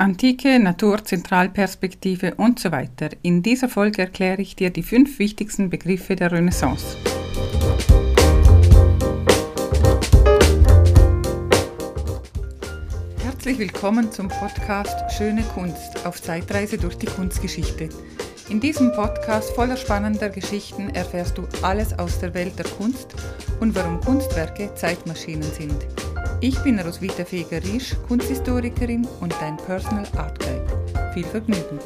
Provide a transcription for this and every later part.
Antike, Natur, Zentralperspektive und so weiter. In dieser Folge erkläre ich dir die fünf wichtigsten Begriffe der Renaissance. Herzlich willkommen zum Podcast Schöne Kunst auf Zeitreise durch die Kunstgeschichte. In diesem Podcast voller spannender Geschichten erfährst du alles aus der Welt der Kunst und warum Kunstwerke Zeitmaschinen sind. Ich bin Roswitha Feger-Riesch, Kunsthistorikerin und dein Personal Art Guide. Viel Vergnügen!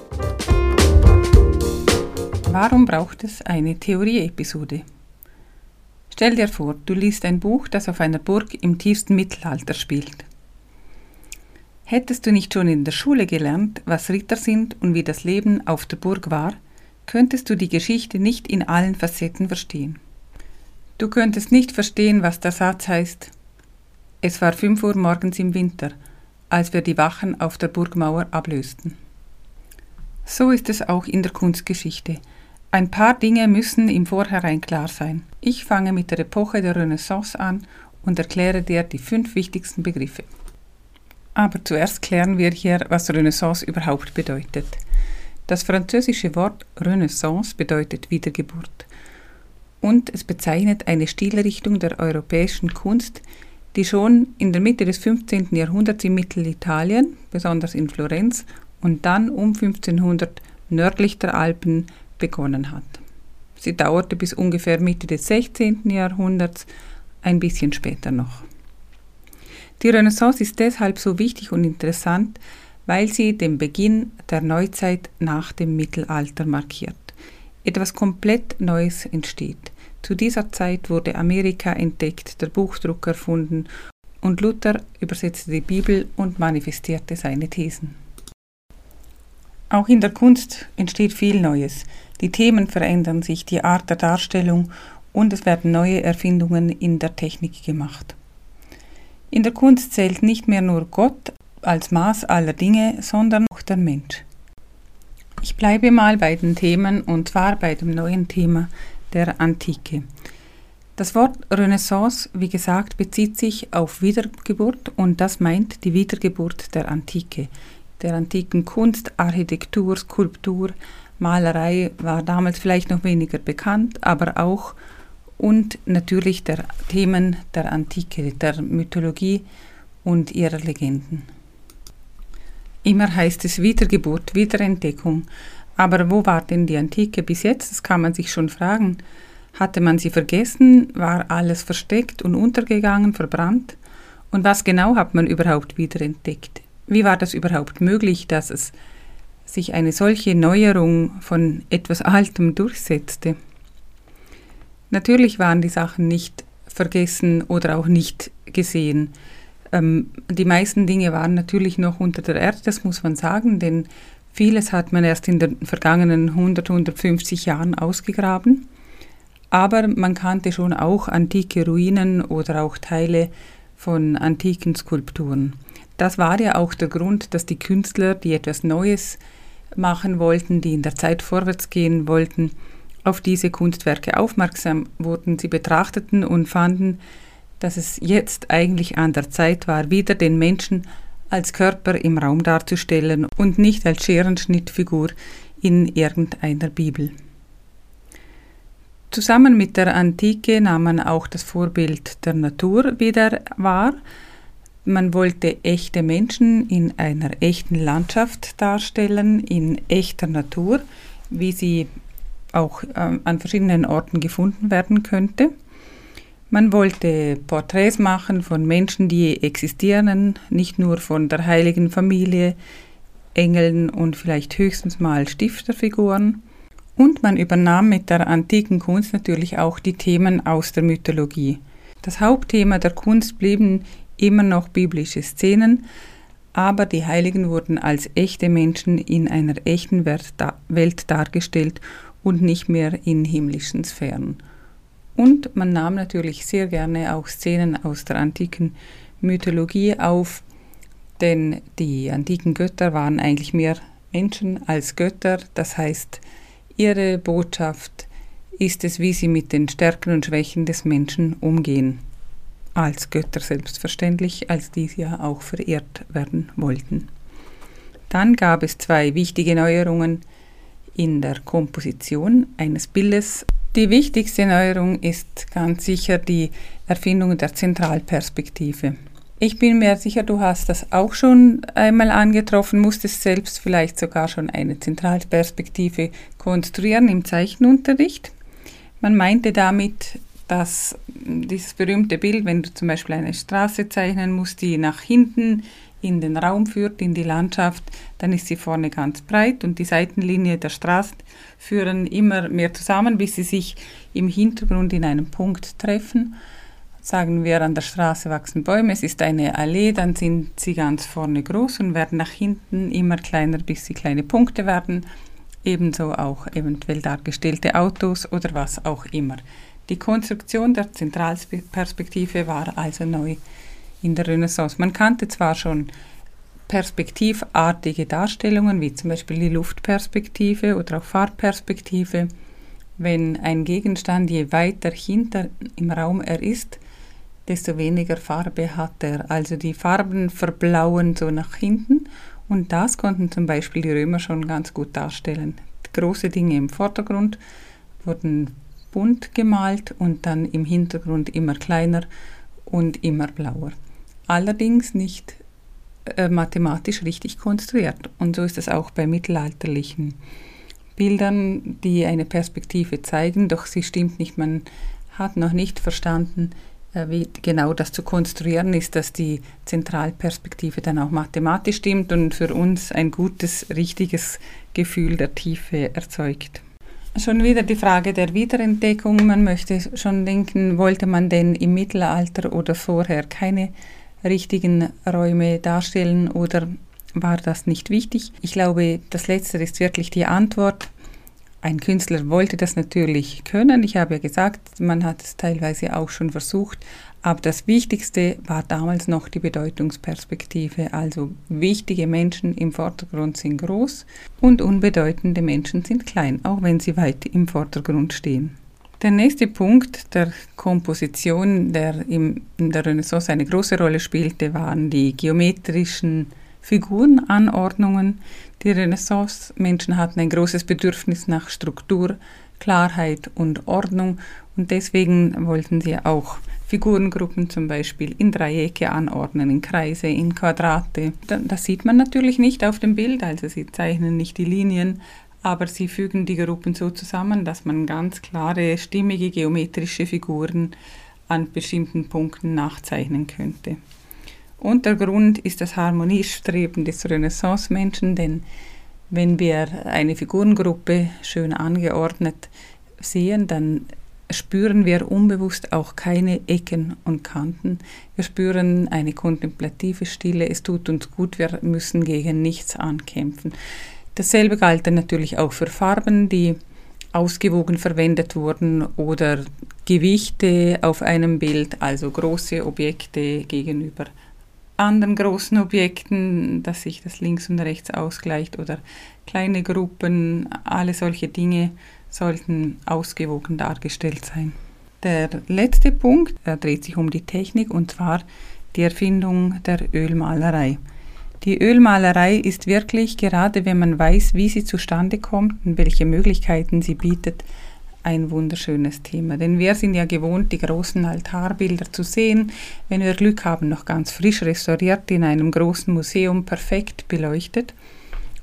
Warum braucht es eine Theorie-Episode? Stell dir vor, du liest ein Buch, das auf einer Burg im tiefsten Mittelalter spielt. Hättest du nicht schon in der Schule gelernt, was Ritter sind und wie das Leben auf der Burg war, könntest du die Geschichte nicht in allen Facetten verstehen. Du könntest nicht verstehen, was der Satz heißt, es war fünf Uhr morgens im Winter, als wir die Wachen auf der Burgmauer ablösten. So ist es auch in der Kunstgeschichte. Ein paar Dinge müssen im Vorhinein klar sein. Ich fange mit der Epoche der Renaissance an und erkläre dir die fünf wichtigsten Begriffe. Aber zuerst klären wir hier, was Renaissance überhaupt bedeutet. Das französische Wort Renaissance bedeutet Wiedergeburt und es bezeichnet eine Stilrichtung der europäischen Kunst, die schon in der Mitte des 15. Jahrhunderts in Mittelitalien, besonders in Florenz, und dann um 1500 nördlich der Alpen begonnen hat. Sie dauerte bis ungefähr Mitte des 16. Jahrhunderts, ein bisschen später noch. Die Renaissance ist deshalb so wichtig und interessant, weil sie den Beginn der Neuzeit nach dem Mittelalter markiert. Etwas komplett Neues entsteht. Zu dieser Zeit wurde Amerika entdeckt, der Buchdruck erfunden und Luther übersetzte die Bibel und manifestierte seine Thesen. Auch in der Kunst entsteht viel Neues. Die Themen verändern sich, die Art der Darstellung und es werden neue Erfindungen in der Technik gemacht. In der Kunst zählt nicht mehr nur Gott als Maß aller Dinge, sondern auch der Mensch. Ich bleibe mal bei den Themen und zwar bei dem neuen Thema der Antike. Das Wort Renaissance, wie gesagt, bezieht sich auf Wiedergeburt und das meint die Wiedergeburt der Antike. Der antiken Kunst, Architektur, Skulptur, Malerei war damals vielleicht noch weniger bekannt, aber auch und natürlich der Themen der Antike, der Mythologie und ihrer Legenden. Immer heißt es Wiedergeburt, Wiederentdeckung, aber wo war denn die Antike bis jetzt? Das kann man sich schon fragen. Hatte man sie vergessen? War alles versteckt und untergegangen, verbrannt? Und was genau hat man überhaupt wiederentdeckt? Wie war das überhaupt möglich, dass es sich eine solche Neuerung von etwas Altem durchsetzte? Natürlich waren die Sachen nicht vergessen oder auch nicht gesehen. Ähm, die meisten Dinge waren natürlich noch unter der Erde, das muss man sagen, denn Vieles hat man erst in den vergangenen 100, 150 Jahren ausgegraben, aber man kannte schon auch antike Ruinen oder auch Teile von antiken Skulpturen. Das war ja auch der Grund, dass die Künstler, die etwas Neues machen wollten, die in der Zeit vorwärts gehen wollten, auf diese Kunstwerke aufmerksam wurden. Sie betrachteten und fanden, dass es jetzt eigentlich an der Zeit war, wieder den Menschen als Körper im Raum darzustellen und nicht als Scherenschnittfigur in irgendeiner Bibel. Zusammen mit der Antike nahm man auch das Vorbild der Natur wieder wahr. Man wollte echte Menschen in einer echten Landschaft darstellen, in echter Natur, wie sie auch äh, an verschiedenen Orten gefunden werden könnte. Man wollte Porträts machen von Menschen, die existieren, nicht nur von der heiligen Familie, Engeln und vielleicht höchstens mal Stifterfiguren. Und man übernahm mit der antiken Kunst natürlich auch die Themen aus der Mythologie. Das Hauptthema der Kunst blieben immer noch biblische Szenen, aber die Heiligen wurden als echte Menschen in einer echten Welt dargestellt und nicht mehr in himmlischen Sphären. Und man nahm natürlich sehr gerne auch Szenen aus der antiken Mythologie auf, denn die antiken Götter waren eigentlich mehr Menschen als Götter. Das heißt, ihre Botschaft ist es, wie sie mit den Stärken und Schwächen des Menschen umgehen. Als Götter selbstverständlich, als die ja auch verehrt werden wollten. Dann gab es zwei wichtige Neuerungen in der Komposition eines Bildes. Die wichtigste Neuerung ist ganz sicher die Erfindung der Zentralperspektive. Ich bin mir sicher, du hast das auch schon einmal angetroffen, musstest selbst vielleicht sogar schon eine Zentralperspektive konstruieren im Zeichenunterricht. Man meinte damit, dass dieses berühmte Bild, wenn du zum Beispiel eine Straße zeichnen musst, die nach hinten in den Raum führt, in die Landschaft, dann ist sie vorne ganz breit und die Seitenlinie der Straße führen immer mehr zusammen, bis sie sich im Hintergrund in einem Punkt treffen. Sagen wir, an der Straße wachsen Bäume, es ist eine Allee, dann sind sie ganz vorne groß und werden nach hinten immer kleiner, bis sie kleine Punkte werden. Ebenso auch eventuell dargestellte Autos oder was auch immer. Die Konstruktion der Zentralperspektive war also neu in der Renaissance. Man kannte zwar schon perspektivartige Darstellungen, wie zum Beispiel die Luftperspektive oder auch Farbperspektive. Wenn ein Gegenstand je weiter hinter im Raum er ist, desto weniger Farbe hat er. Also die Farben verblauen so nach hinten und das konnten zum Beispiel die Römer schon ganz gut darstellen. Große Dinge im Vordergrund wurden bunt gemalt und dann im Hintergrund immer kleiner und immer blauer allerdings nicht äh, mathematisch richtig konstruiert. Und so ist es auch bei mittelalterlichen Bildern, die eine Perspektive zeigen, doch sie stimmt nicht. Man hat noch nicht verstanden, äh, wie genau das zu konstruieren ist, dass die Zentralperspektive dann auch mathematisch stimmt und für uns ein gutes, richtiges Gefühl der Tiefe erzeugt. Schon wieder die Frage der Wiederentdeckung. Man möchte schon denken, wollte man denn im Mittelalter oder vorher keine richtigen Räume darstellen oder war das nicht wichtig? Ich glaube, das Letzte ist wirklich die Antwort. Ein Künstler wollte das natürlich können. Ich habe ja gesagt, man hat es teilweise auch schon versucht. Aber das Wichtigste war damals noch die Bedeutungsperspektive. Also wichtige Menschen im Vordergrund sind groß und unbedeutende Menschen sind klein, auch wenn sie weit im Vordergrund stehen. Der nächste Punkt der Komposition, der in der Renaissance eine große Rolle spielte, waren die geometrischen Figurenanordnungen. Die Renaissance-Menschen hatten ein großes Bedürfnis nach Struktur, Klarheit und Ordnung und deswegen wollten sie auch Figurengruppen zum Beispiel in Dreiecke anordnen, in Kreise, in Quadrate. Das sieht man natürlich nicht auf dem Bild, also sie zeichnen nicht die Linien, aber sie fügen die Gruppen so zusammen, dass man ganz klare, stimmige geometrische Figuren an bestimmten Punkten nachzeichnen könnte. Untergrund ist das Harmoniestreben des Renaissance-Menschen, denn wenn wir eine Figurengruppe schön angeordnet sehen, dann spüren wir unbewusst auch keine Ecken und Kanten. Wir spüren eine kontemplative Stille, es tut uns gut, wir müssen gegen nichts ankämpfen. Dasselbe galt dann natürlich auch für Farben, die ausgewogen verwendet wurden oder Gewichte auf einem Bild, also große Objekte gegenüber anderen großen Objekten, dass sich das links und rechts ausgleicht oder kleine Gruppen, alle solche Dinge sollten ausgewogen dargestellt sein. Der letzte Punkt dreht sich um die Technik und zwar die Erfindung der Ölmalerei. Die Ölmalerei ist wirklich, gerade wenn man weiß, wie sie zustande kommt und welche Möglichkeiten sie bietet, ein wunderschönes Thema. Denn wir sind ja gewohnt, die großen Altarbilder zu sehen, wenn wir Glück haben, noch ganz frisch restauriert in einem großen Museum, perfekt beleuchtet.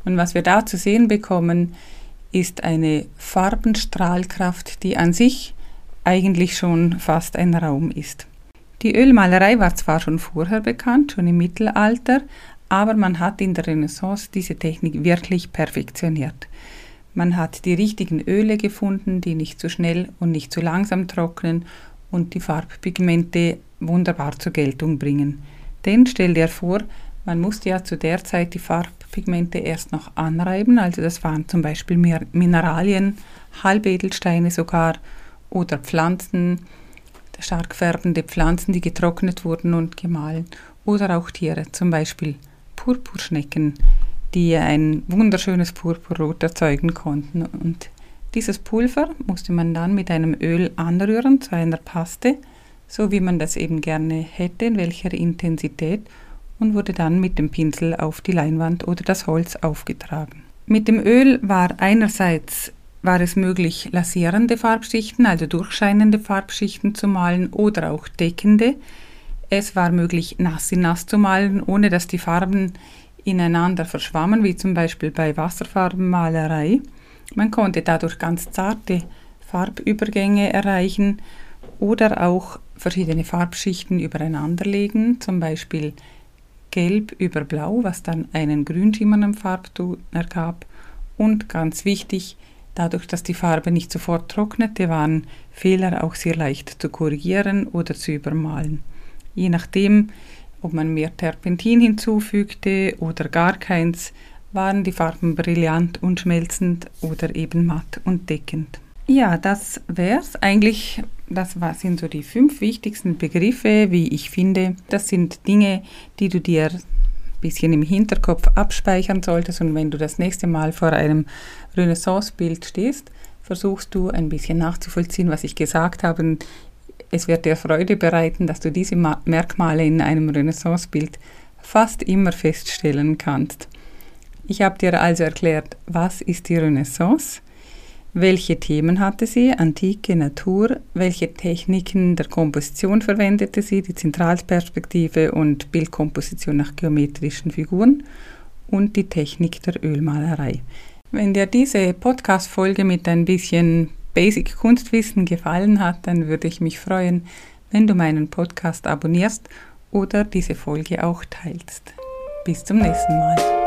Und was wir da zu sehen bekommen, ist eine Farbenstrahlkraft, die an sich eigentlich schon fast ein Raum ist. Die Ölmalerei war zwar schon vorher bekannt, schon im Mittelalter, aber man hat in der Renaissance diese Technik wirklich perfektioniert. Man hat die richtigen Öle gefunden, die nicht zu schnell und nicht zu langsam trocknen und die Farbpigmente wunderbar zur Geltung bringen. Denn stell dir vor, man musste ja zu der Zeit die Farbpigmente erst noch anreiben, also das waren zum Beispiel Mineralien, Halbedelsteine sogar oder Pflanzen, stark färbende Pflanzen, die getrocknet wurden und gemahlen oder auch Tiere, zum Beispiel Purpurschnecken, die ein wunderschönes Purpurrot erzeugen konnten. Und dieses Pulver musste man dann mit einem Öl anrühren zu einer Paste, so wie man das eben gerne hätte, in welcher Intensität. und wurde dann mit dem Pinsel auf die Leinwand oder das Holz aufgetragen. Mit dem Öl war einerseits war es möglich, lasierende Farbschichten, also durchscheinende Farbschichten zu malen oder auch deckende. Es war möglich, nass in nass zu malen, ohne dass die Farben ineinander verschwammen, wie zum Beispiel bei Wasserfarbenmalerei. Man konnte dadurch ganz zarte Farbübergänge erreichen oder auch verschiedene Farbschichten übereinanderlegen, zum Beispiel Gelb über Blau, was dann einen grünschimmernden Farbton ergab. Und ganz wichtig, dadurch, dass die Farbe nicht sofort trocknete, waren Fehler auch sehr leicht zu korrigieren oder zu übermalen. Je nachdem, ob man mehr Terpentin hinzufügte oder gar keins, waren die Farben brillant und schmelzend oder eben matt und deckend. Ja, das wär's. Eigentlich, das sind so die fünf wichtigsten Begriffe, wie ich finde. Das sind Dinge, die du dir ein bisschen im Hinterkopf abspeichern solltest und wenn du das nächste Mal vor einem Renaissance-Bild stehst, versuchst du ein bisschen nachzuvollziehen, was ich gesagt habe. Es wird dir Freude bereiten, dass du diese Merkmale in einem Renaissance-Bild fast immer feststellen kannst. Ich habe dir also erklärt, was ist die Renaissance? Welche Themen hatte sie? Antike, Natur. Welche Techniken der Komposition verwendete sie? Die Zentralperspektive und Bildkomposition nach geometrischen Figuren und die Technik der Ölmalerei. Wenn dir diese Podcast-Folge mit ein bisschen Basic Kunstwissen gefallen hat, dann würde ich mich freuen, wenn du meinen Podcast abonnierst oder diese Folge auch teilst. Bis zum nächsten Mal.